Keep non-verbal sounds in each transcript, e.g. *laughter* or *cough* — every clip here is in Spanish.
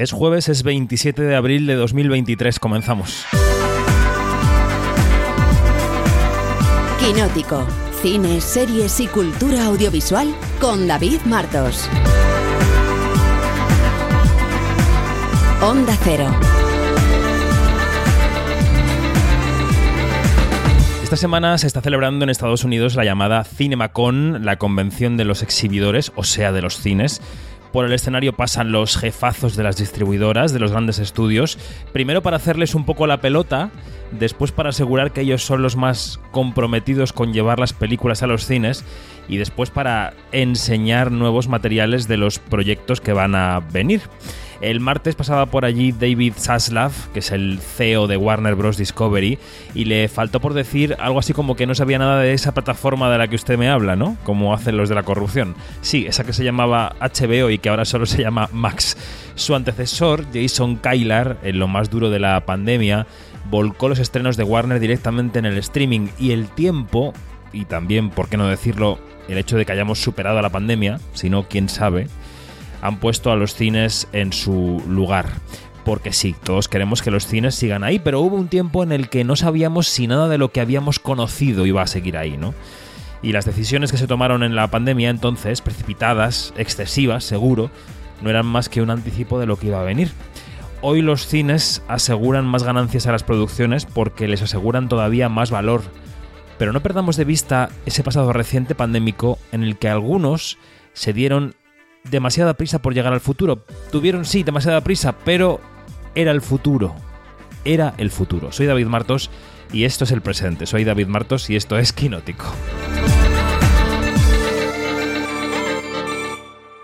Es jueves, es 27 de abril de 2023. Comenzamos. Quinótico. Cine, series y cultura audiovisual con David Martos. Onda Cero. Esta semana se está celebrando en Estados Unidos la llamada CinemaCon, la convención de los exhibidores, o sea, de los cines. Por el escenario pasan los jefazos de las distribuidoras, de los grandes estudios, primero para hacerles un poco la pelota, después para asegurar que ellos son los más comprometidos con llevar las películas a los cines y después para enseñar nuevos materiales de los proyectos que van a venir. El martes pasaba por allí David Zaslav, que es el CEO de Warner Bros. Discovery, y le faltó por decir algo así como que no sabía nada de esa plataforma de la que usted me habla, ¿no? Como hacen los de la corrupción. Sí, esa que se llamaba HBO y que ahora solo se llama Max. Su antecesor, Jason Kylar, en lo más duro de la pandemia, volcó los estrenos de Warner directamente en el streaming y el tiempo, y también, por qué no decirlo, el hecho de que hayamos superado a la pandemia, si no, quién sabe, han puesto a los cines en su lugar. Porque sí, todos queremos que los cines sigan ahí, pero hubo un tiempo en el que no sabíamos si nada de lo que habíamos conocido iba a seguir ahí, ¿no? Y las decisiones que se tomaron en la pandemia entonces, precipitadas, excesivas, seguro, no eran más que un anticipo de lo que iba a venir. Hoy los cines aseguran más ganancias a las producciones porque les aseguran todavía más valor. Pero no perdamos de vista ese pasado reciente pandémico en el que algunos se dieron demasiada prisa por llegar al futuro. Tuvieron, sí, demasiada prisa, pero era el futuro. Era el futuro. Soy David Martos y esto es el presente. Soy David Martos y esto es Quinótico.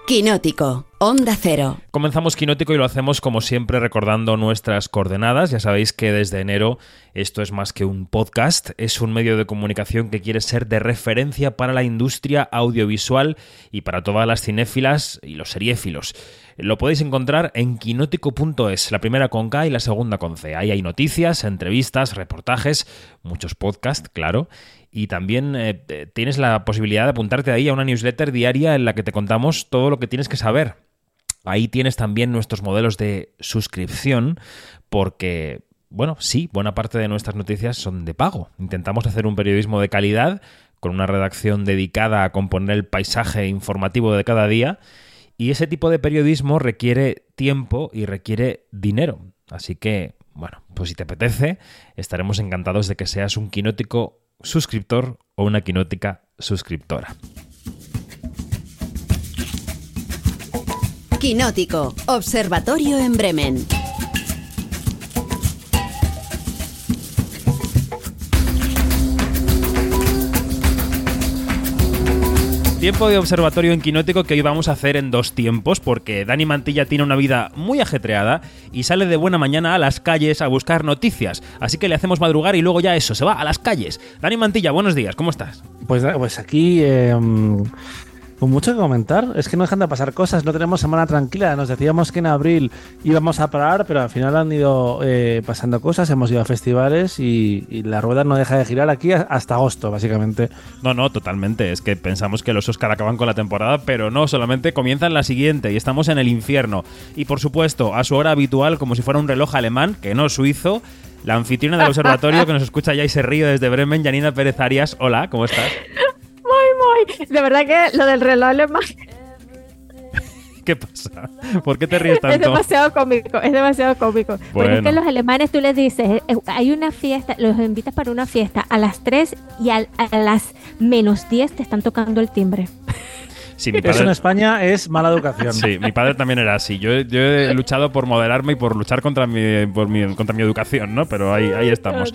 Quinótico, Onda Cero. Comenzamos Quinótico y lo hacemos como siempre recordando nuestras coordenadas. Ya sabéis que desde enero esto es más que un podcast, es un medio de comunicación que quiere ser de referencia para la industria audiovisual y para todas las cinéfilas y los seriéfilos. Lo podéis encontrar en quinótico.es, la primera con K y la segunda con C. Ahí hay noticias, entrevistas, reportajes, muchos podcasts, claro, y también eh, tienes la posibilidad de apuntarte ahí a una newsletter diaria en la que te contamos todo lo que tienes que saber. Ahí tienes también nuestros modelos de suscripción porque, bueno, sí, buena parte de nuestras noticias son de pago. Intentamos hacer un periodismo de calidad con una redacción dedicada a componer el paisaje informativo de cada día y ese tipo de periodismo requiere tiempo y requiere dinero. Así que, bueno, pues si te apetece, estaremos encantados de que seas un quinótico suscriptor o una quinótica suscriptora. Quinótico, Observatorio en Bremen. Tiempo de observatorio en Quinótico que hoy vamos a hacer en dos tiempos porque Dani Mantilla tiene una vida muy ajetreada y sale de buena mañana a las calles a buscar noticias. Así que le hacemos madrugar y luego ya eso, se va a las calles. Dani Mantilla, buenos días, ¿cómo estás? Pues, pues aquí eh, con mucho que comentar. Es que no dejan de pasar cosas. No tenemos semana tranquila. Nos decíamos que en abril íbamos a parar, pero al final han ido eh, pasando cosas. Hemos ido a festivales y, y, la rueda no deja de girar aquí hasta agosto, básicamente. No, no, totalmente. Es que pensamos que los Oscar acaban con la temporada, pero no, solamente comienzan la siguiente y estamos en el infierno. Y por supuesto, a su hora habitual, como si fuera un reloj alemán, que no suizo. La anfitriona del observatorio que nos escucha ya y se ríe desde Bremen, Janina Pérez Arias. Hola, ¿cómo estad? *laughs* De verdad que lo del reloj alemán. ¿Qué pasa? ¿Por qué te ríes tanto? Es demasiado cómico, es demasiado cómico. Bueno. Porque es que los alemanes tú les dices, eh, hay una fiesta, los invitas para una fiesta a las 3 y a, a las menos 10 te están tocando el timbre. Sí, mi padre... Eso en España es mala educación. Sí, mi padre también era así. Yo, yo he luchado por moderarme y por luchar contra mi, por mi, contra mi educación, ¿no? Pero ahí, ahí estamos.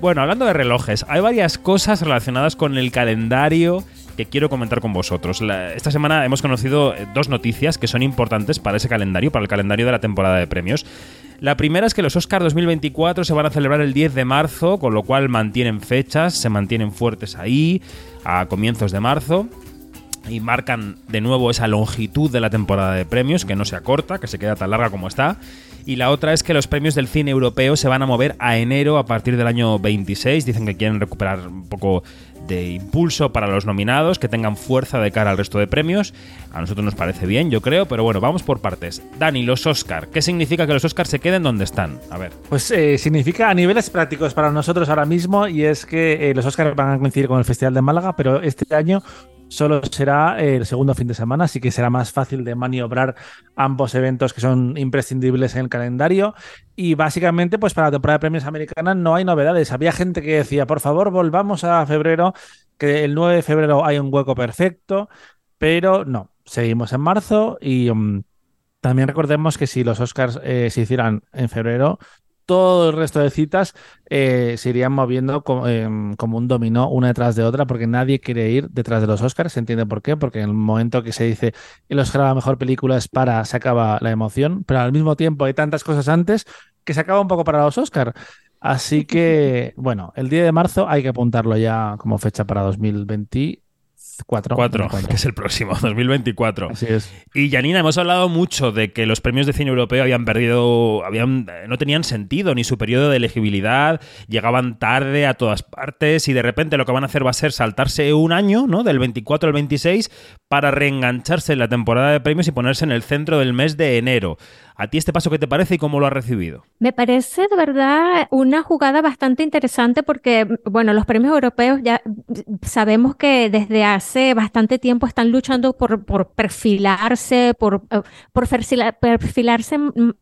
Bueno, hablando de relojes, hay varias cosas relacionadas con el calendario que quiero comentar con vosotros. Esta semana hemos conocido dos noticias que son importantes para ese calendario, para el calendario de la temporada de premios. La primera es que los Oscars 2024 se van a celebrar el 10 de marzo, con lo cual mantienen fechas, se mantienen fuertes ahí, a comienzos de marzo. y marcan de nuevo esa longitud de la temporada de premios, que no se acorta, que se queda tan larga como está. Y la otra es que los premios del cine europeo se van a mover a enero a partir del año 26. Dicen que quieren recuperar un poco de impulso para los nominados, que tengan fuerza de cara al resto de premios. A nosotros nos parece bien, yo creo, pero bueno, vamos por partes. Dani, los Oscar, ¿qué significa que los Oscar se queden donde están? A ver. Pues eh, significa a niveles prácticos para nosotros ahora mismo y es que eh, los Oscar van a coincidir con el Festival de Málaga, pero este año solo será el segundo fin de semana, así que será más fácil de maniobrar ambos eventos que son imprescindibles en el calendario. Y básicamente, pues para la temporada de premios americana no hay novedades. Había gente que decía, por favor, volvamos a febrero, que el 9 de febrero hay un hueco perfecto, pero no, seguimos en marzo y... Mm, también recordemos que si los Oscars eh, se hicieran en febrero, todo el resto de citas eh, se irían moviendo em, como, un dominó una detrás de otra porque nadie quiere ir detrás de los Oscars. ¿Se entiende por qué? Porque en el momento que se dice el Oscar a la mejor película es para, se acaba la emoción, pero al mismo tiempo hay tantas cosas antes que se acaba un poco para los Oscars. Así que, *laughs* bueno, el día de marzo hay que apuntarlo ya como fecha para 2020 4. 4, que es el próximo, *laughs* 2024. Así es. Y Janina, hemos hablado mucho de que los premios de cine europeo habían perdido, habían, eh, no tenían sentido ni su periodo de elegibilidad, llegaban tarde a todas partes y de repente lo que van a hacer va a ser saltarse un año, ¿no? Del 24 al 26 para reengancharse en la temporada de premios y ponerse en el centro del mes de enero. ¿A ti este paso qué te parece y cómo lo has recibido? Me parece de verdad una jugada bastante interesante porque, bueno, los premios europeos ya sabemos que desde hace bastante tiempo están luchando por, por perfilarse, por, eh, por perfilarse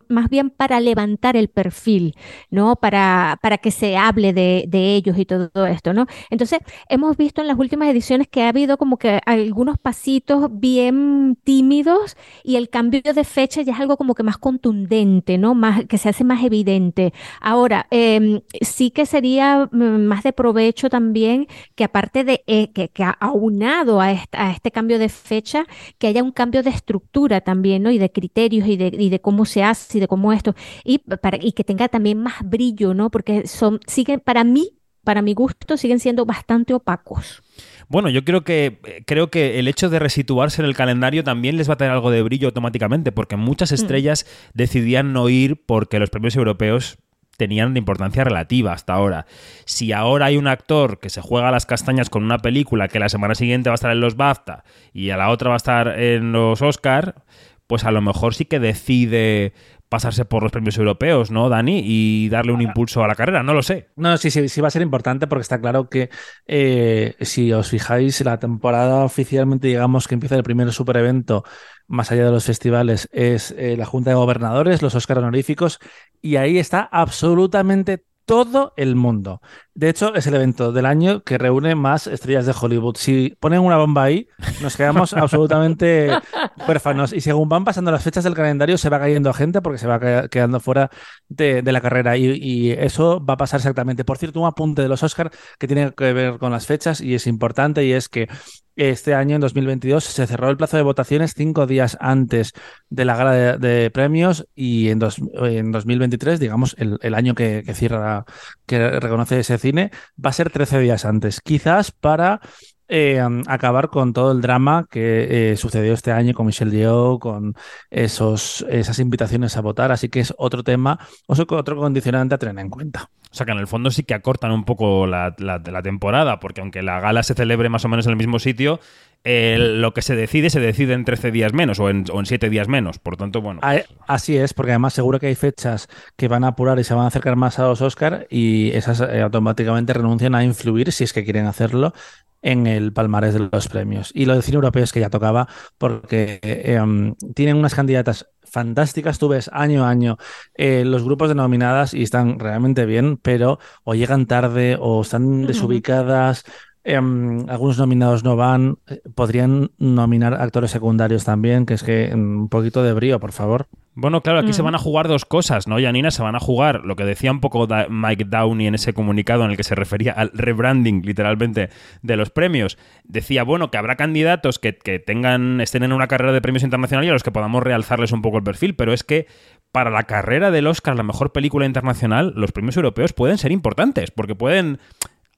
más bien para levantar el perfil, ¿no? Para, para que se hable de, de ellos y todo esto, ¿no? Entonces, hemos visto en las últimas ediciones que ha habido como que algunos pasitos bien tímidos y el cambio de fecha ya es algo como que más contundente, ¿no? Más, que se hace más evidente. Ahora, em, sí que sería mm, más de provecho también que aparte de eh, que, que, aunado a, a, este cambio de fecha, que haya un cambio de estructura también, ¿no? Y de criterios y de, y de cómo se hace y de cómo esto, y, para, y que tenga también más brillo, ¿no? Porque son, siguen, para mí, para mi gusto, siguen siendo bastante opacos. Bueno, yo creo que creo que el hecho de resituarse en el calendario también les va a tener algo de brillo automáticamente, porque muchas mm. estrellas decidían no ir porque los premios europeos tenían de importancia relativa hasta ahora. Si ahora hay un actor que se juega las castañas con una película que la semana siguiente va a estar en los BAFTA y a la otra va a estar en los Oscar, pues a lo mejor sí que decide pasarse por los premios europeos, ¿no, Dani? Y darle un impulso a la carrera, no lo sé. No, sí, sí, sí va a ser importante porque está claro que eh, si os fijáis, la temporada oficialmente, digamos, que empieza el primer super evento más allá de los festivales, es eh, la Junta de Gobernadores, los Óscar honoríficos, y ahí está absolutamente todo el mundo. De hecho, es el evento del año que reúne más estrellas de Hollywood. Si ponen una bomba ahí, nos quedamos *laughs* absolutamente huérfanos. Y según van pasando las fechas del calendario, se va cayendo gente porque se va quedando fuera de, la carrera. Y, eso va a pasar exactamente. Por cierto, un apunte de los Oscars que tiene que ver con las fechas y es importante y es que este año, en 2022, se cerró el plazo de votaciones cinco días antes de la gala de, premios y en, en 2023, digamos, el, año que, que cierra, que reconoce ese cine, va a ser 13 días antes. Quizás para eh, acabar con todo el drama que eh, sucedió este año con Michelle Yeoh, con esos, esas invitaciones a votar. Así que es otro tema, otro condicionante a tener en cuenta. O sea que en el fondo sí que acortan un poco la, temporada, porque aunque la gala se celebre más o menos en el mismo sitio, lo que se decide se decide en 13 días menos o en, o 7 días menos. Por tanto, bueno. Pues así es, porque además seguro que hay fechas que van a apurar y se van a acercar más a los Oscar y esas eh, automáticamente renuncian a influir si es que quieren hacerlo en el palmarés de los premios. Y lo del cine europeo es que ya tocaba porque eh, em, tienen unas candidatas fantásticas. Tú ves año a año eh, los grupos de nominadas y están realmente bien, pero o llegan tarde o están desubicadas. Em, algunos nominados no van. Eh, podrían nominar actores secundarios también, que es que un poquito de brío, por favor. Bueno, claro, aquí se mm. van a jugar dos cosas, ¿no, Janina? Se van a jugar lo que decía un poco Mike Downey en ese comunicado en el que se refería al rebranding, literalmente, de los premios. Decía, bueno, que habrá candidatos que, tengan, estén en una carrera de premios internacionales y a los que podamos realzarles un poco el perfil, pero es que para la carrera del Oscar, la mejor película internacional, los premios europeos pueden ser importantes, porque pueden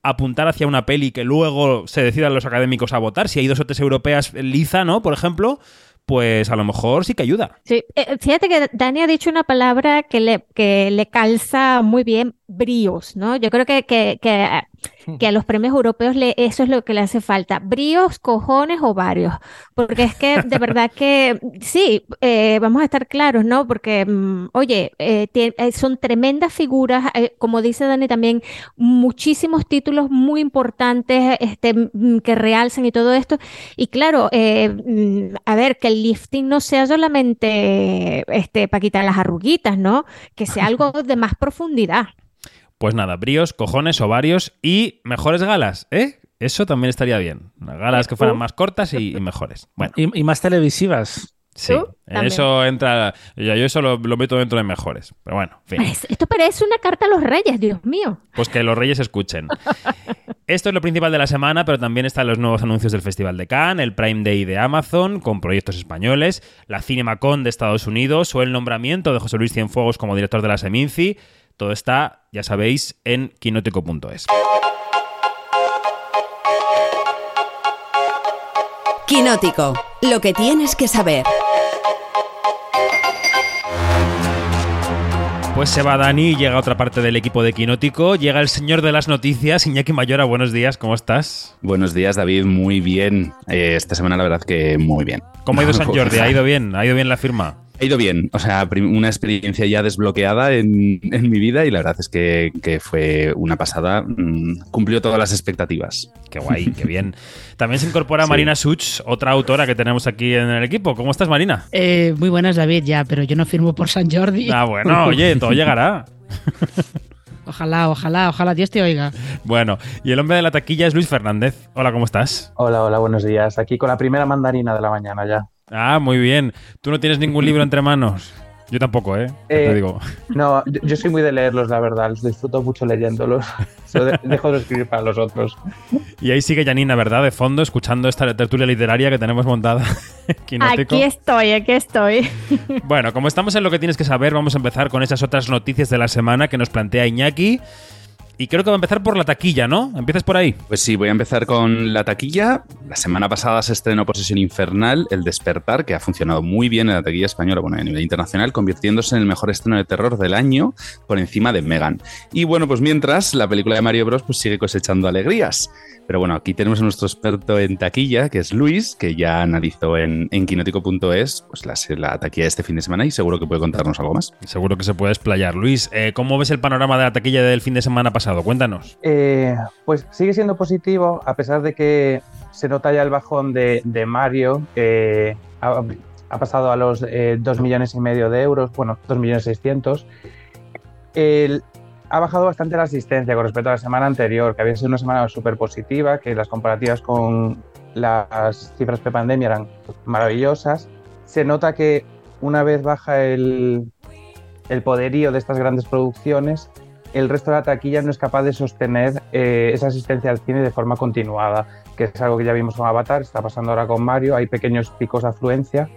apuntar hacia una peli que luego se decidan los académicos a votar. Si hay dos o tres europeas liza, ¿no? Por ejemplo, pues a lo mejor sí que ayuda. Sí, eh, fíjate que Dani ha dicho una palabra que le, que le calza muy bien, bríos, ¿no? Yo creo que, que, que, que a los premios europeos le, eso es lo que le hace falta, bríos, cojones o varios, porque es que de verdad que sí, eh, vamos a estar claros, ¿no? Porque, mm, oye, eh, eh, son tremendas figuras, eh, como dice Dani también, muchísimos títulos muy importantes este, mm, que realzan y todo esto, y claro, mm, a ver, que el lifting no sea solamente este, para quitar las arruguitas, ¿no? Que sea algo *laughs* de más profundidad. Pues nada, bríos, cojones, ovarios y mejores galas, ¿eh? Eso también estaría bien. Galas que fueran más cortas y, y mejores. *laughs* Bueno, Y, y más televisivas. sí. En eso entra. Yo, yo eso lo, lo meto dentro de mejores. Pero bueno, en fin. Esto parece una carta a los reyes, Dios mío. Pues que los reyes escuchen. Esto es lo principal de la semana, pero también están los nuevos anuncios del Festival de Cannes, el Prime Day de Amazon, con proyectos españoles, la CinemaCon de Estados Unidos o el nombramiento de José Luis Cienfuegos como director de la Seminci. Todo está, ya sabéis, en quinótico.es. Quinótico, lo que tienes que saber. Pues se va Dani y llega otra parte del equipo de Quinótico. Llega el señor de las noticias, Iñaki Mayora. Buenos días, ¿cómo estás? Buenos días, David. Muy bien. Eh, esta semana, la verdad, que muy bien. ¿Cómo ha ido *laughs* San Jordi? ¿Ha ido bien? ¿Ha ido bien la firma? Ha ido bien. O sea, una experiencia ya desbloqueada en, en mi vida y la verdad es que, que fue una pasada. Mm, cumplió todas las expectativas. Qué guay, qué bien. También se incorpora Sí. Marina Such, otra autora que tenemos aquí en el equipo. ¿Cómo estás, Marina? Eh, muy buenas, David, ya, pero yo no firmo por San Jordi. Ah, bueno, oye, todo *laughs* llegará. Ojalá, ojalá, ojalá Dios te oiga. Bueno, y el hombre de la taquilla es Luis Fernández. Hola, ¿cómo estás? Hola, hola, buenos días. Aquí con la primera mandarina de la mañana ya. Ah, muy bien. ¿Tú no tienes ningún libro entre manos? Yo tampoco, ¿eh? Te Eh, digo. No, yo, yo soy muy de leerlos, la verdad. Los disfruto mucho leyéndolos. *laughs* Dejo de escribir para los otros. Y ahí sigue Janina, ¿verdad? De fondo, escuchando esta tertulia literaria que tenemos montada. *laughs* Quinótico. Aquí estoy, aquí estoy. *laughs* Bueno, como estamos en lo que tienes que saber, vamos a empezar con esas otras noticias de la semana que nos plantea Iñaki. Y creo que va a empezar por la taquilla, ¿no? Empiezas por ahí. Pues sí, voy a empezar con la taquilla. La semana pasada se estrenó Posesión Infernal, El Despertar, que ha funcionado muy bien en la taquilla española, bueno, a nivel internacional, convirtiéndose en el mejor estreno de terror del año por encima de Megan. Y bueno, pues mientras, la película de Mario Bros. pues sigue cosechando alegrías. Pero bueno, aquí tenemos a nuestro experto en taquilla, que es Luis, que ya analizó en, en quinótico.es pues la, la taquilla de este fin de semana y seguro que puede contarnos algo más. Seguro que se puede explayar. Luis, eh, ¿cómo ves el panorama de la taquilla del fin de semana pasado? Cuéntanos. Eh, pues sigue siendo positivo, a pesar de que se nota ya el bajón de, Mario, que ha, pasado a los eh, 2 millones y medio de euros, bueno, 2 millones 600. El- ha bajado bastante la asistencia con respecto a la semana anterior, que había sido una semana súper positiva, que las comparativas con las cifras pre-pandemia eran maravillosas. Se nota que una vez baja el poderío de estas grandes producciones, el resto de la taquilla no es capaz de sostener eh, esa asistencia al cine de forma continuada, que es algo que ya vimos con Avatar, está pasando ahora con Mario, hay pequeños picos de afluencia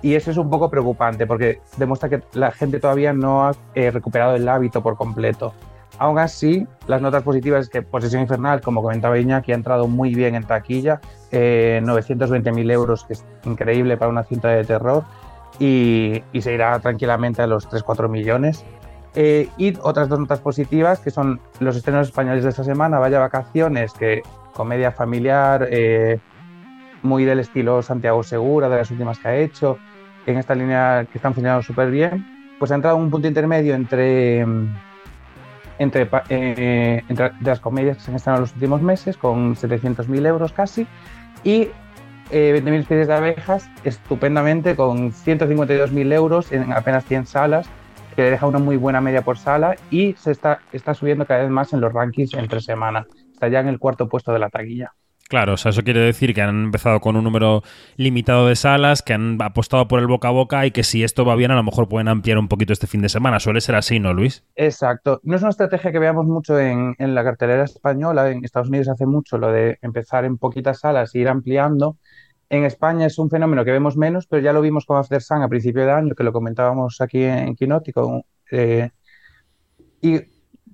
y eso es un poco preocupante porque demuestra que la gente todavía no ha eh, recuperado el hábito por completo. Aún así, las notas positivas es que Posesión Infernal, como comentaba Iñaki, ha entrado muy bien en taquilla, eh, 920.000 euros, que es increíble para una cinta de terror, y, y se irá tranquilamente a los 3-4 millones. Eh, y otras dos notas positivas, que son los estrenos españoles de esta semana, Vaya Vacaciones, que comedia familiar, eh, muy del estilo Santiago Segura, de las últimas que ha hecho, en esta línea que están funcionando súper bien, pues ha entrado en un punto intermedio entre, entre, eh, entre las comedias que se han estrenado en los últimos meses, con 700.000 euros casi, y eh, 20.000 especies de abejas, estupendamente, con 152.000 euros en apenas 100 salas, que le deja una muy buena media por sala y se está, está subiendo cada vez más en los rankings entre semana. Está ya en el cuarto puesto de la taquilla. Claro, o sea, eso quiere decir que han empezado con un número limitado de salas, que han apostado por el boca a boca y que si esto va bien, a lo mejor pueden ampliar un poquito este fin de semana. Suele ser así, ¿no, Luis? Exacto. No es una estrategia que veamos mucho en, en la cartelera española. En Estados Unidos hace mucho lo de empezar en poquitas salas e ir ampliando. En España es un fenómeno que vemos menos, pero ya lo vimos con After Sun a principio de año, que lo comentábamos aquí en Quinótico. Eh, y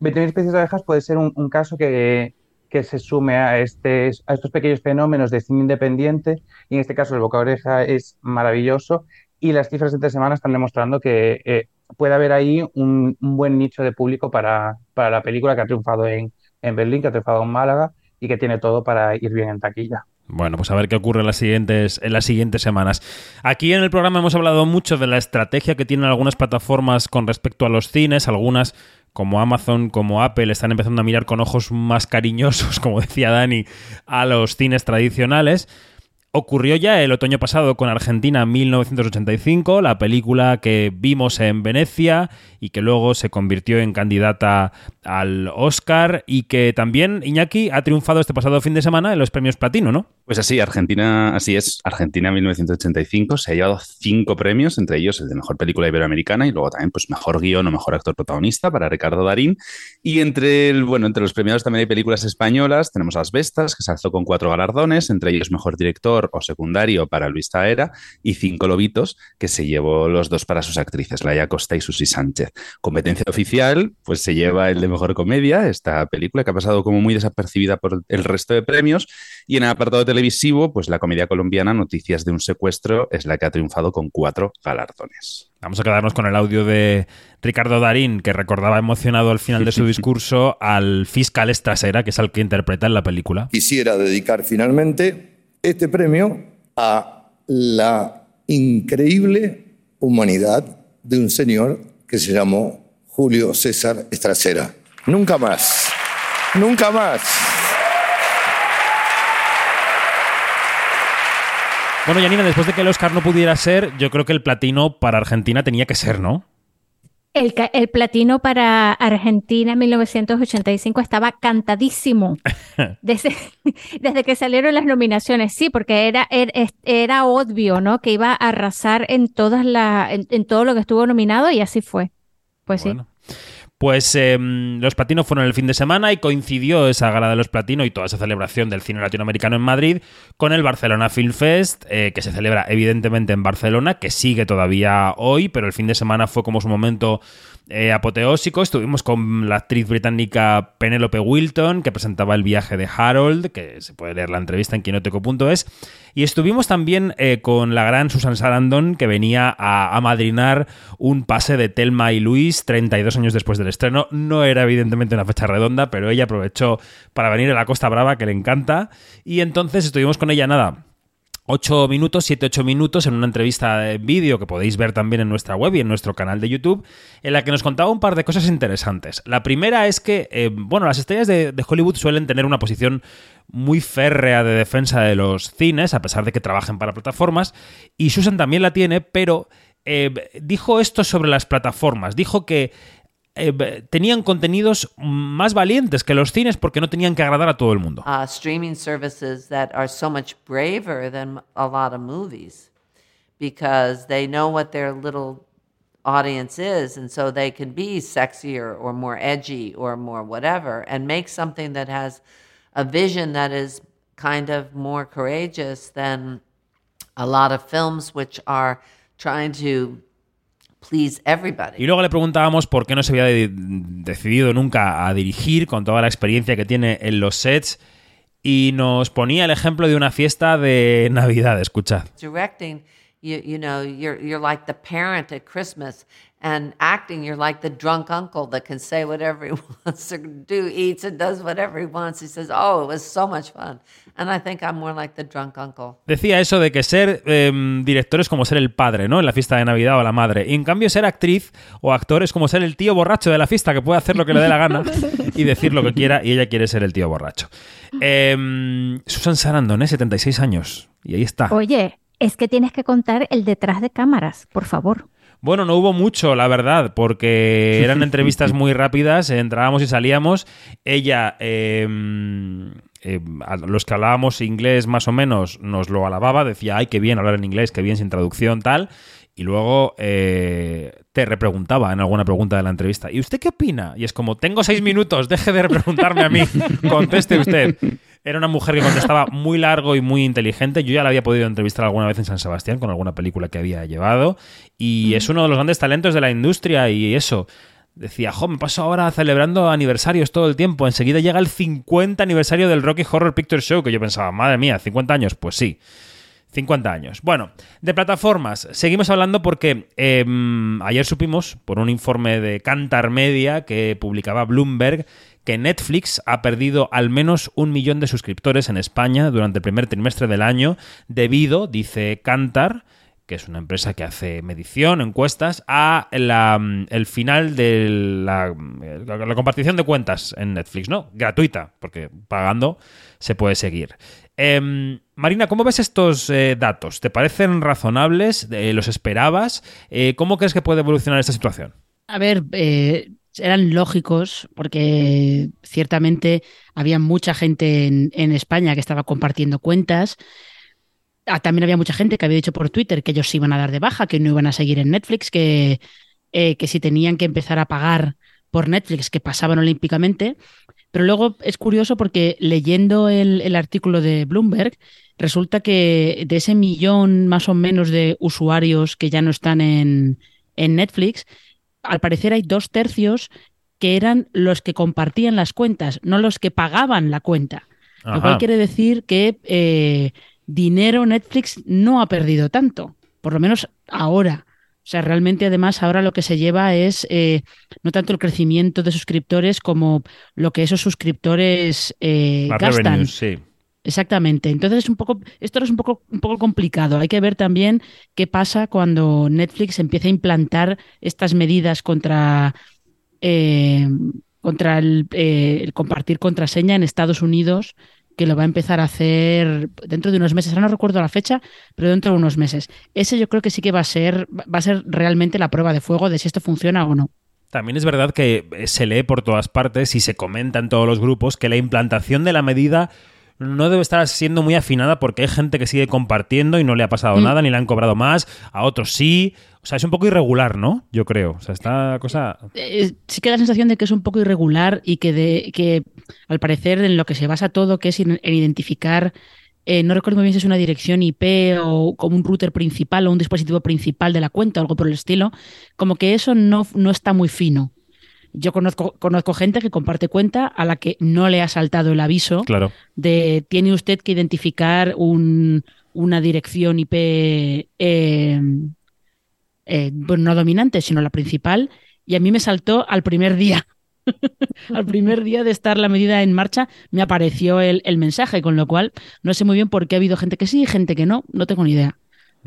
20.000 especies de abejas puede ser un, un caso que, que se sume a, este, a estos pequeños fenómenos de cine independiente. Y en este caso, el boca oreja es maravilloso. Y las cifras de tres semanas están demostrando que eh, puede haber ahí un, un, buen nicho de público para, para la película que ha triunfado en, en Berlín, que ha triunfado en Málaga y que tiene todo para ir bien en taquilla. Bueno, pues a ver qué ocurre en las siguientes, en las siguientes semanas. Aquí en el programa hemos hablado mucho de la estrategia que tienen algunas plataformas con respecto a los cines, algunas como Amazon, como Apple, están empezando a mirar con ojos más cariñosos, *laughs* como decía Dani, a los cines tradicionales. Ocurrió ya el otoño pasado con Argentina 1985, la película que vimos en Venecia y que luego se convirtió en candidata al Oscar y que también Iñaki ha triunfado este pasado fin de semana en los premios Platino, ¿no? Pues así, Argentina, así es, Argentina 1985 se ha llevado cinco premios, entre ellos el de mejor película iberoamericana y luego también pues mejor guion o mejor actor protagonista para Ricardo Darín. Y entre el, bueno, entre los premiados también hay películas españolas, tenemos Las Vestas, que se alzó con cuatro galardones, entre ellos mejor director o secundario para Luis Taera y Cinco Lobitos, que se llevó los dos para sus actrices, Laia Costa y Susi Sánchez. Competencia oficial, pues se lleva el de mejor comedia, esta película que ha pasado como muy desapercibida por el resto de premios y en el apartado televisivo, pues la comedia colombiana Noticias de un secuestro es la que ha triunfado con cuatro galardones. Vamos a quedarnos con el audio de Ricardo Darín, que recordaba emocionado al final de su *laughs* discurso al fiscal Estrasera, que es el que interpreta en la película. Quisiera dedicar finalmente este premio a la increíble humanidad de un señor que se llamó Julio César Estrasera. Nunca más, nunca más Bueno, Janina, después de que el Oscar no pudiera ser, yo creo que el platino para Argentina tenía que ser, ¿no? El, el, platino para Argentina en 1985 estaba cantadísimo *laughs* desde, desde, que salieron las nominaciones, sí, porque era, era, era, obvio, ¿no? Que iba a arrasar en todas la, en, en, todo lo que estuvo nominado y así fue. Pues bueno. sí. Pues eh, los platinos fueron el fin de semana y coincidió esa gala de los platinos y toda esa celebración del cine latinoamericano en Madrid con el Barcelona Film Fest, eh, que se celebra evidentemente en Barcelona, que sigue todavía hoy, pero el fin de semana fue como su momento eh, apoteósico. Estuvimos con la actriz británica Penelope Wilton, que presentaba el viaje de Harold, que se puede leer la entrevista en quinoteco.es. Y estuvimos también eh, con la gran Susan Sarandon, que venía a, a, madrinar un pase de Telma y Luis 32 años después del estreno. No era evidentemente una fecha redonda, pero ella aprovechó para venir a la Costa Brava, que le encanta. Y entonces estuvimos con ella nada 8 minutos, 7-8 minutos en una entrevista de vídeo que podéis ver también en nuestra web y en nuestro canal de YouTube, en la que nos contaba un par de cosas interesantes. La primera es que, eh, bueno, las estrellas de, Hollywood suelen tener una posición muy férrea de defensa de los cines, a pesar de que trabajen para plataformas, y Susan también la tiene, pero eh, dijo esto sobre las plataformas, dijo que eh, tenían contenidos más valientes que los cines porque no tenían que agradar a todo el mundo. Uh, streaming services that are so much braver than a lot of movies because they know what their little audience is and so they can be sexier or more edgy or more whatever and make something that has a vision that is kind of more courageous than a lot of films which are trying to please everybody. Y luego le preguntábamos por qué no se había de decidido nunca a dirigir con toda la experiencia que tiene en los sets y nos ponía el ejemplo de una fiesta de Navidad, escuchad. Directing, you, you know, you're, you're like the parent at Christmas and acting, you're like the drunk uncle that can say whatever he *laughs* wants to do, eats and does whatever he wants. He says, "Oh, it was so much fun." And I think I'm more like the drunk uncle. Decía eso de que ser eh, director es como ser el padre, ¿no? En la fiesta de Navidad o la madre. Y en cambio ser actriz o actor es como ser el tío borracho de la fiesta que puede hacer lo que le dé la gana y decir lo que quiera y ella quiere ser el tío borracho. Eh, Susan Sarandon, ¿eh? 76 años. Y ahí está. Oye, es que tienes que contar el detrás de cámaras, por favor. Bueno, no hubo mucho, la verdad, porque *laughs* eran entrevistas muy rápidas, entrábamos y salíamos. Ella, eh, eh, a los que hablábamos inglés más o menos, nos lo alababa, decía, ay, qué bien hablar en inglés, qué bien sin traducción, tal. Y luego eh, te repreguntaba en alguna pregunta de la entrevista, ¿y usted qué opina? Y es como, tengo seis minutos, deje de preguntarme a mí, *laughs* conteste usted. Era una mujer que contestaba muy largo y muy inteligente. Yo ya la había podido entrevistar alguna vez en San Sebastián con alguna película que había llevado. Y es uno de los grandes talentos de la industria y eso. decía, jo, me paso ahora celebrando aniversarios todo el tiempo. Enseguida llega el 50 aniversario del Rocky Horror Picture Show, que yo pensaba, madre mía, 50 años. Pues sí. 50 años. Bueno, de plataformas, seguimos hablando porque em, ayer supimos, por un informe de Cantar Media que publicaba Bloomberg, que Netflix ha perdido al menos un millón de suscriptores en España durante el primer trimestre del año, debido, dice Cantar, que es una empresa que hace medición, encuestas, a el final de la, compartición de cuentas en Netflix, ¿no? Gratuita, porque pagando se puede seguir. Em, Marina, ¿cómo ves estos eh, datos? ¿Te parecen razonables? Eh, ¿Los esperabas? Eh, ¿Cómo crees que puede evolucionar esta situación? A ver, eran lógicos porque ciertamente había mucha gente en, en España que estaba compartiendo cuentas. Ah, también había mucha gente que había dicho por Twitter que ellos se iban a dar de baja, que no iban a seguir en Netflix, que, que si tenían que empezar a pagar por Netflix, que pasaban olímpicamente. Pero luego es curioso porque leyendo el, artículo de Bloomberg, resulta que de ese millón más o menos de usuarios que ya no están en, Netflix, al parecer hay dos tercios que eran los que compartían las cuentas, no los que pagaban la cuenta. Lo cual quiere decir que eh, dinero Netflix no ha perdido tanto, por lo menos ahora. O sea, realmente además ahora lo que se lleva es eh, no tanto el crecimiento de suscriptores como lo que esos suscriptores eh, gastan. sí. Exactamente. Entonces es un poco, esto es un poco, un poco complicado. Hay que ver también qué pasa cuando Netflix empieza a implantar estas medidas contra, eh, contra el, el, compartir contraseña en Estados Unidos que lo va a empezar a hacer dentro de unos meses. Ahora no recuerdo la fecha, pero dentro de unos meses. Ese yo creo que sí que va a ser, va a ser realmente la prueba de fuego de si esto funciona o no. También es verdad que se lee por todas partes y se comenta en todos los grupos que la implantación de la medida no debe estar siendo muy afinada porque hay gente que sigue compartiendo y no le ha pasado mm. nada, ni le han cobrado más, a otros sí. O sea, es un poco irregular, ¿no? Yo creo. O sea, esta cosa. Eh, sí que da la sensación de que es un poco irregular y que, de, que al parecer en lo que se basa todo, que es en, identificar. Eh, no recuerdo muy bien si es una dirección IP o como un router principal o un dispositivo principal de la cuenta o algo por el estilo, como que eso no, no está muy fino. Yo conozco, conozco gente que comparte cuenta a la que no le ha saltado el aviso claro. de tiene usted que identificar un, una dirección IP eh, eh, no dominante, sino la principal, y a mí me saltó al primer día. *laughs* al primer día de estar la medida en marcha, me apareció el, el mensaje, con lo cual no sé muy bien por qué ha habido gente que sí y gente que no, no tengo ni idea.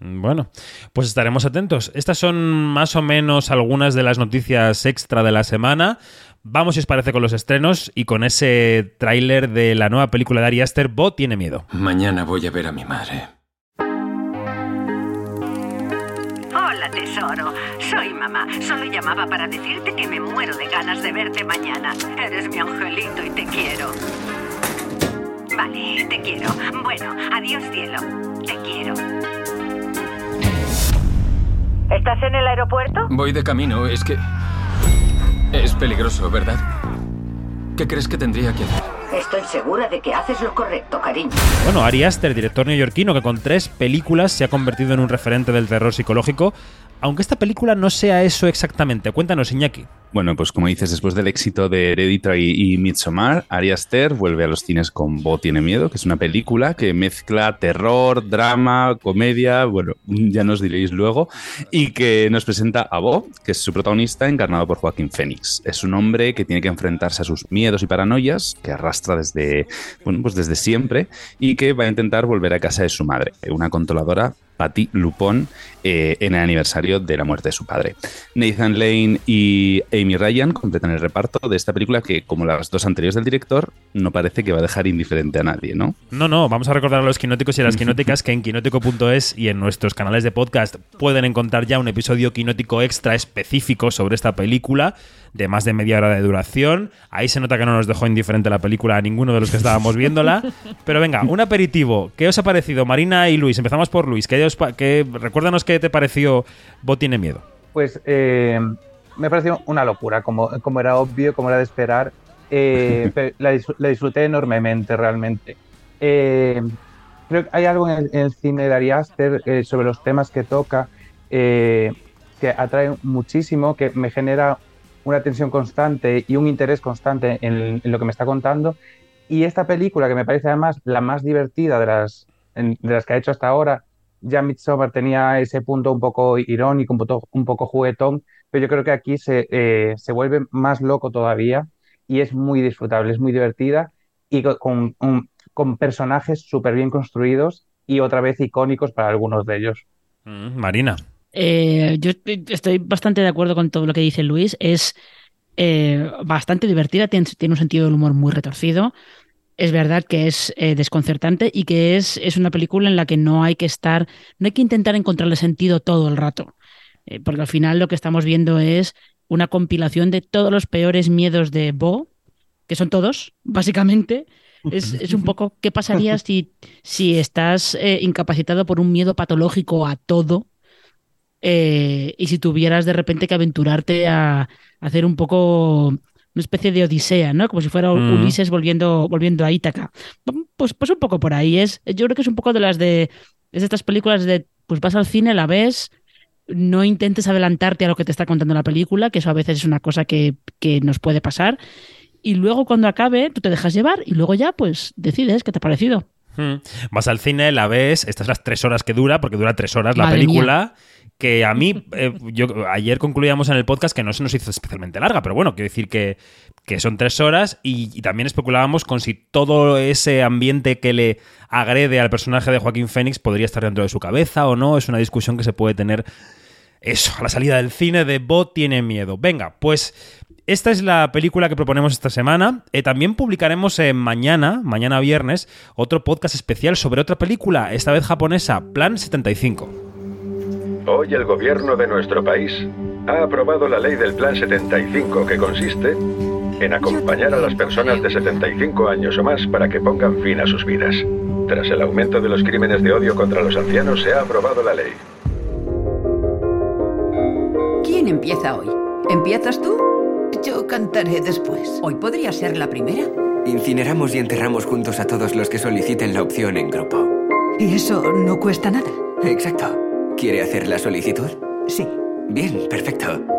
Bueno, pues estaremos atentos. Estas son más o menos algunas de las noticias extra de la semana. Vamos, si os parece, con los estrenos y con ese tráiler de la nueva película de Ari Aster, Bo tiene miedo. Mañana voy a ver a mi madre. Hola, tesoro. Soy mamá. Solo llamaba para decirte que me muero de ganas de verte mañana. Eres mi angelito y te quiero. Vale, te quiero. Bueno, adiós cielo. Te quiero. ¿Estás en el aeropuerto? Voy de camino, es que... Es peligroso, ¿verdad? ¿Qué crees que tendría que hacer? Estoy segura de que haces lo correcto, cariño. Bueno, Ari Aster, director neoyorquino que con tres películas se ha convertido en un referente del terror psicológico, aunque esta película no sea eso exactamente. Cuéntanos, Iñaki. Bueno, pues como dices, después del éxito de Hereditary y Midsommar, Ari Aster vuelve a los cines con Bo tiene miedo, que es una película que mezcla terror, drama, comedia, bueno, *laughs* ya nos diréis luego, y que nos presenta a Bo, que es su protagonista, encarnado por Joaquín Phoenix. Es un hombre que tiene que enfrentarse a sus miedos y paranoias, que arrastra desde, bueno, pues desde siempre, y que va a intentar volver a casa de su madre, una controladora Patty Lupón eh, en el aniversario de la muerte de su padre. Nathan Lane y Amy Ryan completan el reparto de esta película que, como las dos anteriores del director, no parece que va a dejar indiferente a nadie, ¿no? No, no, vamos a recordar a los quinóticos y a las quinóticas que en quinótico.es y en nuestros canales de podcast pueden encontrar ya un episodio quinótico extra específico sobre esta película de más de media hora de duración. Ahí se nota que no nos dejó indiferente la película a ninguno de los que estábamos viéndola. *laughs* Pero venga, un aperitivo. ¿Qué os ha parecido, Marina y Luis? Empezamos por Luis. ¿Qué, recuérdanos qué te pareció Bo tiene miedo. Pues eh, me pareció una locura, como, como era obvio, como era de esperar. Eh, *laughs* la, disfruté enormemente, realmente. Eh, creo que hay algo en el, cine de Ari Aster sobre los temas que toca que atrae muchísimo, que me genera una tensión constante y un interés constante en, en, lo que me está contando. Y esta película, que me parece además la más divertida de las, de las que ha hecho hasta ahora, ya Midsommar tenía ese punto un poco irónico, un poco, un poco juguetón, pero yo creo que aquí se, eh, se vuelve más loco todavía y es muy disfrutable, es muy divertida y con, con, con personajes súper bien construidos y otra vez icónicos para algunos de ellos. Mm, Marina. Eh, yo estoy bastante de acuerdo con todo lo que dice Luis. Es eh, bastante divertida, tiene, tiene, un sentido del humor muy retorcido. Es verdad que es eh, desconcertante y que es, es, una película en la que no hay que estar, no hay que intentar encontrarle sentido todo el rato. Eh, porque al final lo que estamos viendo es una compilación de todos los peores miedos de Bo, que son todos, *laughs* básicamente. Es, es un poco qué pasaría si, si estás eh, incapacitado por un miedo patológico a todo y si tuvieras de repente que aventurarte a, hacer un poco una especie de odisea, ¿no? Como si fuera mm. Ulises volviendo, volviendo a Ítaca. Pues, pues un poco por ahí. Es, yo creo que es un poco de las de, es de estas películas de, pues vas al cine, la ves, no intentes adelantarte a lo que te está contando la película, que eso a veces es una cosa que, que nos puede pasar. Y luego cuando acabe, tú te dejas llevar y luego ya pues decides qué te ha parecido. Hmm. Vas al cine, la ves, estas las tres horas que dura, porque dura tres horas la película. Mía. Que a mí, eh, yo ayer concluíamos en el podcast que no se nos hizo especialmente larga, pero bueno, quiero decir que, que son tres horas y, también especulábamos con si todo ese ambiente que le agrede al personaje de Joaquín Phoenix podría estar dentro de su cabeza o no. Es una discusión que se puede tener eso, a la salida del cine de Bot tiene miedo. Venga, pues esta es la película que proponemos esta semana. Eh, también publicaremos mañana, mañana viernes, otro podcast especial sobre otra película, esta vez japonesa, Plan 75. Hoy el gobierno de nuestro país ha aprobado la ley del Plan 75 que consiste en acompañar a las personas de 75 años o más para que pongan fin a sus vidas. Tras el aumento de los crímenes de odio contra los ancianos se ha aprobado la ley. ¿Quién empieza hoy? ¿Empiezas tú? Yo cantaré después. ¿Hoy podría ser la primera? Incineramos y enterramos juntos a todos los que soliciten la opción en grupo. ¿Y eso no cuesta nada? Exacto. ¿Quiere hacer la solicitud? Sí. Bien, perfecto.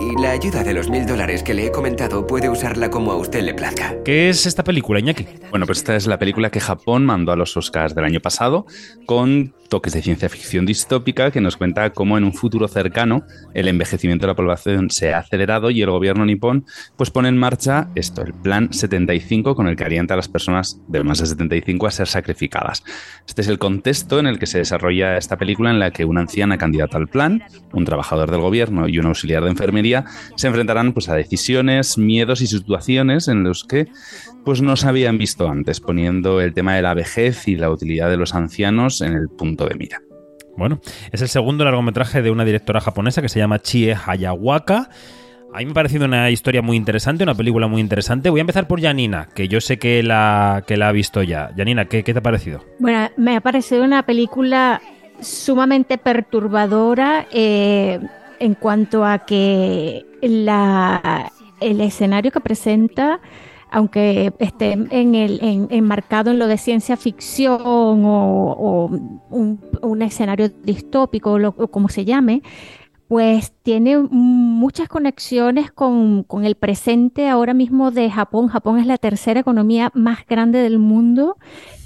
Y la ayuda de los mil dólares que le he comentado puede usarla como a usted le plazca. ¿Qué es esta película, Iñaki? Bueno, pues esta es la película que Japón mandó a los Oscars del año pasado con toques de ciencia ficción distópica que nos cuenta cómo en un futuro cercano el envejecimiento de la población se ha acelerado y el gobierno nipón pues pone en marcha esto, el plan 75 con el que alienta a las personas de más de 75 a ser sacrificadas. Este es el contexto en el que se desarrolla esta película en la que una anciana candidata al plan, un trabajador del gobierno y un auxiliar de enfermería se enfrentarán pues a decisiones, miedos y situaciones en los que pues no se habían visto antes, poniendo el tema de la vejez y la utilidad de los ancianos en el punto de mira. Bueno, es el segundo largometraje de una directora japonesa que se llama Chie Hayawaka. A mí me ha parecido una historia muy interesante, una película muy interesante. Voy a empezar por Janina, que yo sé que la, que la ha visto ya. Janina, ¿qué, ¿qué te ha parecido? Bueno, me ha parecido una película sumamente perturbadora eh, en cuanto a que la, el escenario que presenta aunque esté en el, en, enmarcado en lo de ciencia ficción o, un, un, escenario distópico, lo, o como se llame, pues tiene muchas conexiones con, con, el presente ahora mismo de Japón. Japón es la tercera economía más grande del mundo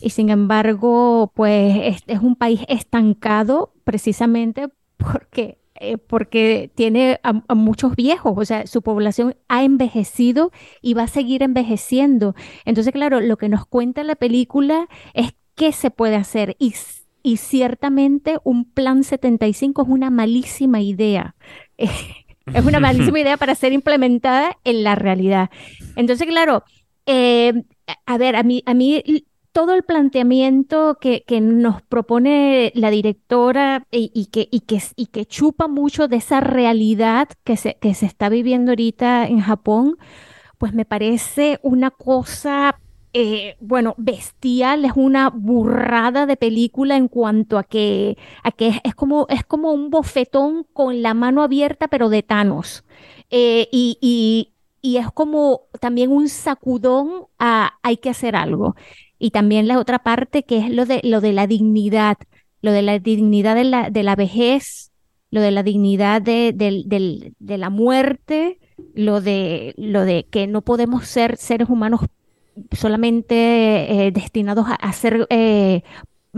y sin embargo, pues es, es un país estancado precisamente porque eh, porque tiene a, muchos viejos, o sea, su población ha envejecido y va a seguir envejeciendo. Entonces, claro, lo que nos cuenta la película es qué se puede hacer y, y ciertamente un plan 75 es una malísima idea. *laughs* es una malísima idea para ser implementada en la realidad. Entonces, claro, eh, a ver, a mí, a mí todo el planteamiento que, nos propone la directora y, que, chupa mucho de esa realidad que se, está viviendo ahorita en Japón, pues me parece una cosa, eh, bueno, bestial, es una burrada de película en cuanto a que, es, como, es como un bofetón con la mano abierta, pero de Thanos. Eh, y, y es como también un sacudón a hay que hacer algo y también la otra parte que es lo de, lo de la dignidad, lo de la dignidad de la, de la vejez, lo de la dignidad de, de, la muerte lo de, lo de que no podemos ser seres humanos solamente eh, destinados a, a ser, eh,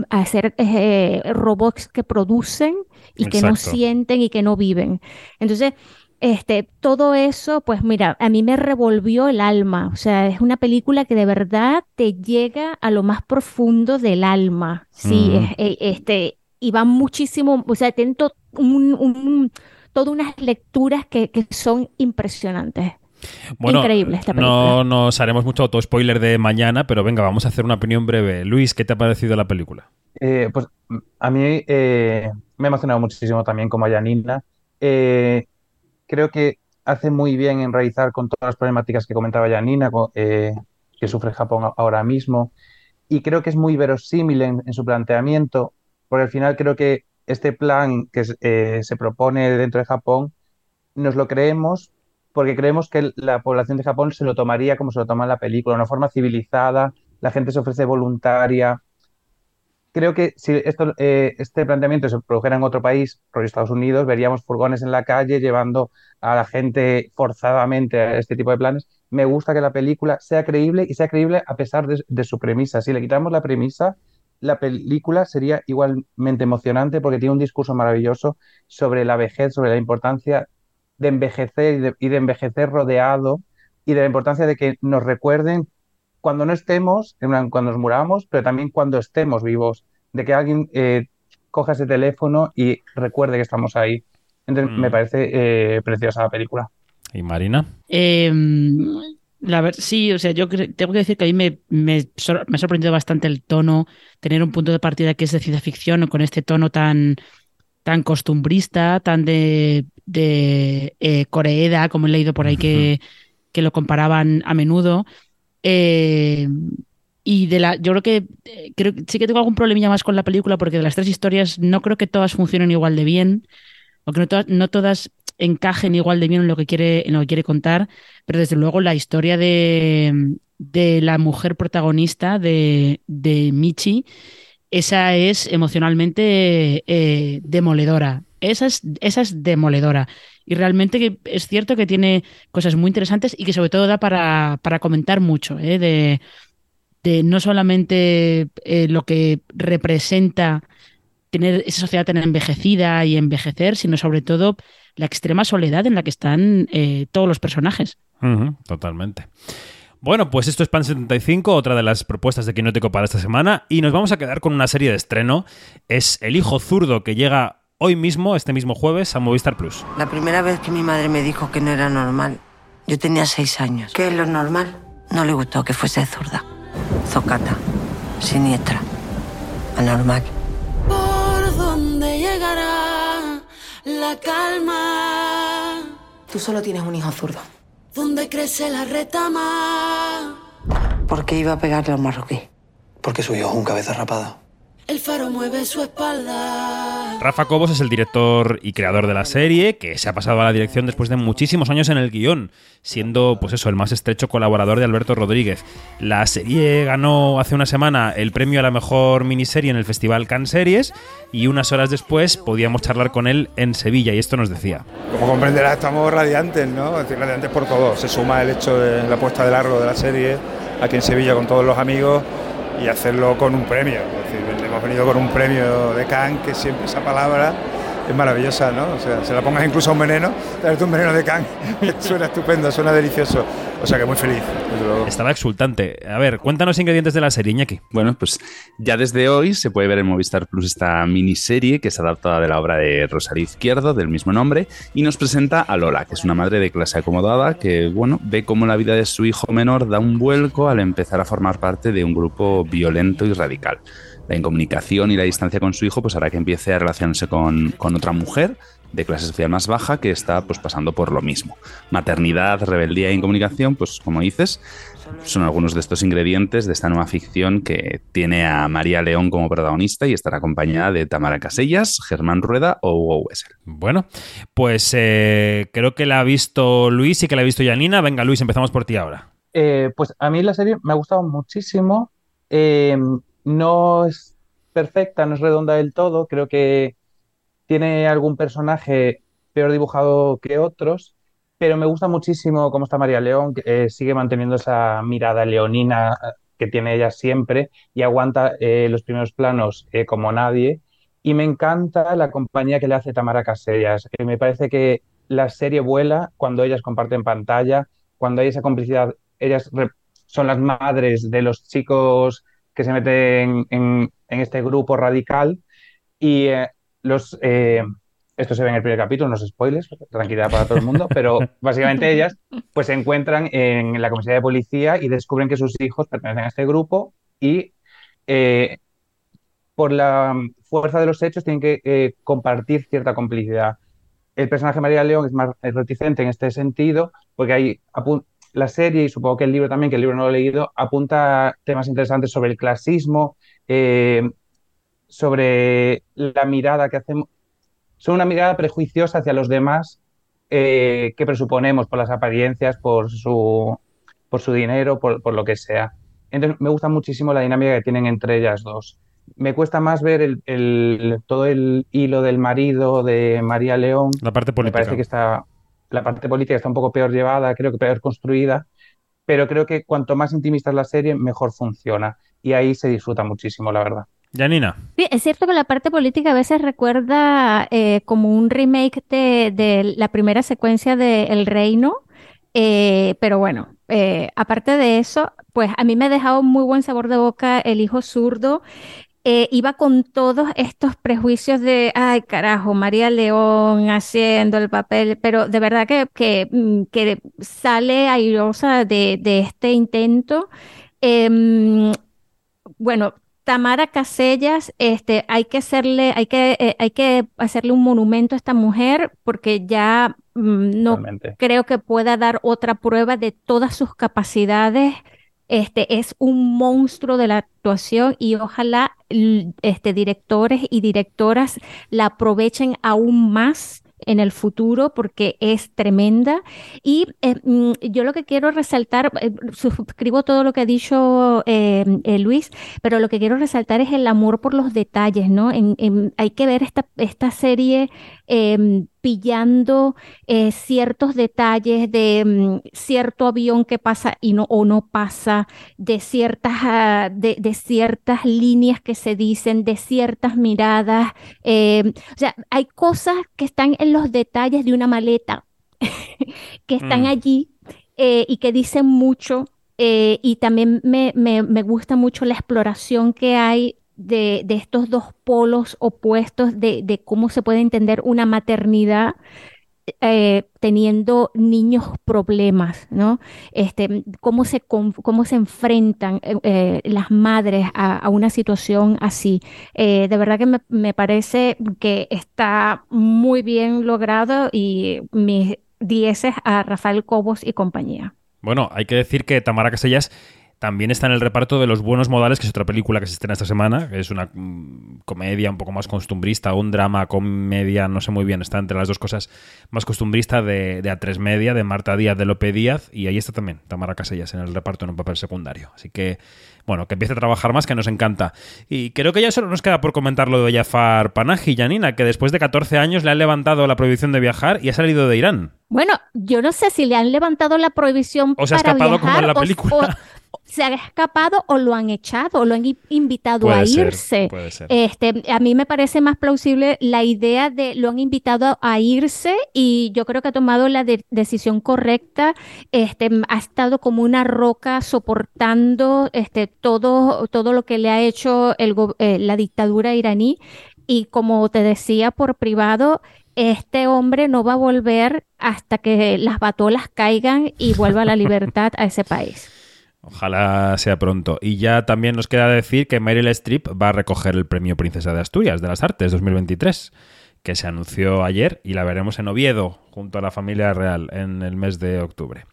a ser eh, robots que producen y que no sienten y que no viven. Entonces, este, todo eso, pues mira, a mí me revolvió el alma. O sea, es una película que de verdad te llega a lo más profundo del alma. Sí, Mm. es- eh, este, y va muchísimo, o sea, tiene to- un, un- todas unas lecturas que, que son impresionantes. Bueno, Increíble esta película. no nos haremos mucho auto-spoiler de mañana, pero venga, vamos a hacer una opinión breve. Luis, ¿qué te ha parecido la película? Eh, pues a mí eh, me ha emocionado muchísimo también como a Janina. Eh, creo que hace muy bien en realizar con todas las problemáticas que comentaba Janina, co- eh, que sufre Japón ahora mismo. Y creo que es muy verosímil en, en su planteamiento, porque al final creo que este plan que eh, se propone dentro de Japón nos lo creemos porque creemos que la población de Japón se lo tomaría como se lo toma en la película, de una forma civilizada, la gente se ofrece voluntaria. Creo que si esto, eh, este planteamiento se produjera en otro país, por Estados Unidos, veríamos furgones en la calle llevando a la gente forzadamente a este tipo de planes. Me gusta que la película sea creíble y sea creíble a pesar de, su premisa. Si le quitamos la premisa, la película sería igualmente emocionante porque tiene un discurso maravilloso sobre la vejez, sobre la importancia de envejecer y de envejecer rodeado y de la importancia de que nos recuerden cuando no estemos, en plan, cuando nos muramos, pero también cuando estemos vivos, de que alguien eh, coja ese teléfono y recuerde que estamos ahí. Entonces, Mm. me parece eh, preciosa la película. ¿Y Marina? Eh, la ver, sí, o sea, yo tengo que decir que a mí me, me, sor- me ha sorprendido bastante el tono, tener un punto de partida que es de ciencia ficción con este tono tan, tan costumbrista, tan de, de eh, Coreeda, como he leído por ahí que, que lo comparaban a menudo. Eh, y de la, yo creo que eh, creo, sí que tengo algún problemilla más con la película porque de las tres historias no creo que todas funcionen igual de bien o que no, todas- no todas encajen igual de bien en lo que quiere, en lo que quiere contar, pero desde luego la historia de, de la mujer protagonista de, de Michi, esa es emocionalmente eh, demoledora. Esa es, esa es demoledora. Y realmente es cierto que tiene cosas muy interesantes y que sobre todo da para, para comentar mucho, ¿eh? de, no solamente eh, lo que representa tener esa sociedad tan envejecida y envejecer, sino sobre todo la extrema soledad en la que están eh, todos los personajes. Totalmente. Bueno, pues esto es Pan 75, otra de las propuestas de Quinótico para esta semana, y nos vamos a quedar con una serie de estreno. Es El Hijo Zurdo, que llega hoy mismo, este mismo jueves, a Movistar Plus. La primera vez que mi madre me dijo que no era normal, yo tenía seis años. ¿Qué es lo normal? No le gustó que fuese zurda, zocata, siniestra, anormal. ¿Por dónde llegará la calma? Tú solo tienes un hijo zurdo. ¿Dónde crece la retama? ¿Por qué iba a pegarle a un marroquí? Porque su hijo es un cabeza rapada. El faro mueve su espalda. Rafa Cobos es el director y creador de la serie, que se ha pasado a la dirección después de muchísimos años en el guion, siendo, pues eso, el más estrecho colaborador de Alberto Rodríguez. La serie ganó hace una semana el premio a la mejor miniserie en el Festival Cannes Series y unas horas después podíamos charlar con él en Sevilla y esto nos decía. Como comprenderás, estamos radiantes, ¿no? Es decir, radiantes por todo. Se suma el hecho de la puesta de largo de la serie aquí en Sevilla con todos los amigos y hacerlo con un premio. Hemos venido con un premio de Cannes, que siempre esa palabra es maravillosa, ¿no? O sea, se la pongas incluso a un veneno, traerte un veneno de Cannes, *laughs* suena estupendo, suena delicioso. O sea que muy feliz. Estaba exultante. A ver, cuéntanos ingredientes de la serie, Iñaki. Bueno, pues ya desde hoy se puede ver en Movistar Plus esta miniserie que es adaptada de la obra de Rosario Izquierdo, del mismo nombre, y nos presenta a Lola, que es una madre de clase acomodada que, bueno, ve cómo la vida de su hijo menor da un vuelco al empezar a formar parte de un grupo violento y radical. La incomunicación y la distancia con su hijo pues hará que empiece a relacionarse con, con otra mujer de clase social más baja que está pues pasando por lo mismo. Maternidad, rebeldía e incomunicación, pues como dices, son algunos de estos ingredientes de esta nueva ficción que tiene a María León como protagonista y estará acompañada de Tamara Casellas, Germán Rueda o Hugo Wessel. Bueno, pues eh, creo que la ha visto Luis y que la ha visto Janina. Venga, Luis, empezamos por ti ahora. Eh, pues a mí la serie me ha gustado muchísimo. Eh, no es perfecta, no es redonda del todo. Creo que tiene algún personaje peor dibujado que otros, pero me gusta muchísimo cómo está María León, que eh, sigue manteniendo esa mirada leonina eh, que tiene ella siempre y aguanta eh, los primeros planos eh, como nadie. Y me encanta la compañía que le hace Tamara Casellas. Me parece que la serie vuela cuando ellas comparten pantalla, cuando hay esa complicidad. Ellas son las madres de los chicos que se meten en, en este grupo radical y eh, los... eh, esto se ve en el primer capítulo, no es spoilers, tranquilidad para todo el mundo, pero *laughs* básicamente ellas pues se encuentran en la comisaría de policía y descubren que sus hijos pertenecen a este grupo y eh, por la fuerza de los hechos tienen que eh, compartir cierta complicidad. El personaje María León es más reticente en este sentido porque hay la serie y supongo que el libro también, que el libro no lo he leído, apunta temas interesantes sobre el clasismo, eh, sobre la mirada que hacemos, son una mirada prejuiciosa hacia los demás eh, que presuponemos por las apariencias, por su, por su dinero, por, por lo que sea. Entonces, me gusta muchísimo la dinámica que tienen entre ellas dos. Me cuesta más ver el, el- todo el hilo del marido de María León. La parte Me política. parece que está, la parte política está un poco peor llevada, creo que peor construida, pero creo que cuanto más intimista es la serie, mejor funciona. Y ahí se disfruta muchísimo, la verdad. Janina. Sí, es cierto que la parte política a veces recuerda eh, como un remake de, de la primera secuencia de El Reino, eh, pero bueno, eh, aparte de eso, pues a mí me ha dejado muy buen sabor de boca El Hijo Zurdo. Eh, iba con todos estos prejuicios de, ay carajo, María León haciendo el papel, pero de verdad que, que, mm, que sale airosa de, de este intento. Em, bueno, Tamara Casellas, este, hay que hacerle, hay que, eh, hay que hacerle un monumento a esta mujer porque ya mm, no creo que pueda dar otra prueba de todas sus capacidades. Este es un monstruo de la actuación y ojalá este, directores y directoras la aprovechen aún más en el futuro porque es tremenda. Y eh, mm, yo lo que quiero resaltar, eh, suscribo todo lo que ha dicho eh, eh, Luis, pero lo que quiero resaltar es el amor por los detalles, ¿no? En- en- hay que ver esta, esta serie eh, pillando eh, ciertos detalles de mm, cierto avión que pasa y no o no pasa, de ciertas, ah, de, de ciertas líneas que se dicen, de ciertas miradas. eh, o sea, hay cosas que están en los detalles de una maleta *laughs* que están Mm. allí eh, y que dicen mucho. eh, y también me, me- me gusta mucho la exploración que hay de, de estos dos polos opuestos de, de cómo se puede entender una maternidad eh, teniendo niños problemas, ¿no? Este, cómo se, cómo se enfrentan eh, eh, las madres a, a una situación así. De verdad que me, me parece que está muy bien logrado y mis dieces a Rafael Cobos y compañía. Bueno, hay que decir que Tamara Casellas también está en el reparto de Los Buenos Modales, que es otra película que se estrena esta semana, que es una mm, comedia un poco más costumbrista, un drama, comedia, no sé muy bien, está entre las dos cosas más costumbrista de, de A3 Media, de Marta Díaz, de Lope Díaz, y ahí está también Tamara Casellas en el reparto en un papel secundario. Así que, bueno, que empiece a trabajar más, que nos encanta. Y creo que ya solo nos queda por comentar lo de Jafar Panahi, Janina, que después de 14 años le han levantado la prohibición de viajar y ha salido de Irán. Bueno, yo no sé si le han levantado la prohibición O se ha para escapado como en viajar la película. o- o se ha escapado o lo han echado o lo han invitado Puede a ser, irse. puede ser. Este, a mí me parece más plausible la idea de lo han invitado a irse y yo creo que ha tomado la de- decisión correcta. Este, ha estado como una roca soportando este, todo, todo lo que le ha hecho el eh, la dictadura iraní. Y como te decía por privado, este hombre no va a volver hasta que las batolas caigan y vuelva la *laughs* libertad a ese país. Ojalá sea pronto. Y ya también nos queda decir que Meryl Streep va a recoger el premio Princesa de Asturias de las Artes 2023, que se anunció ayer y la veremos en Oviedo junto a la familia real en el mes de octubre.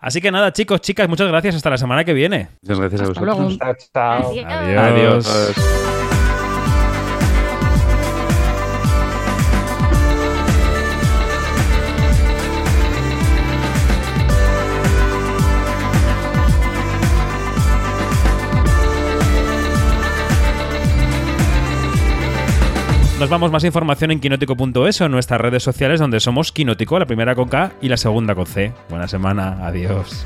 Así que nada, chicos, chicas, muchas gracias. Hasta la semana que viene. Muchas gracias a Hasta vosotros. luego. Chao. Adiós. Adiós. Nos vamos más información en quinótico.es o en nuestras redes sociales donde somos Quinótico, la primera con K y la segunda con C. Buena semana, adiós.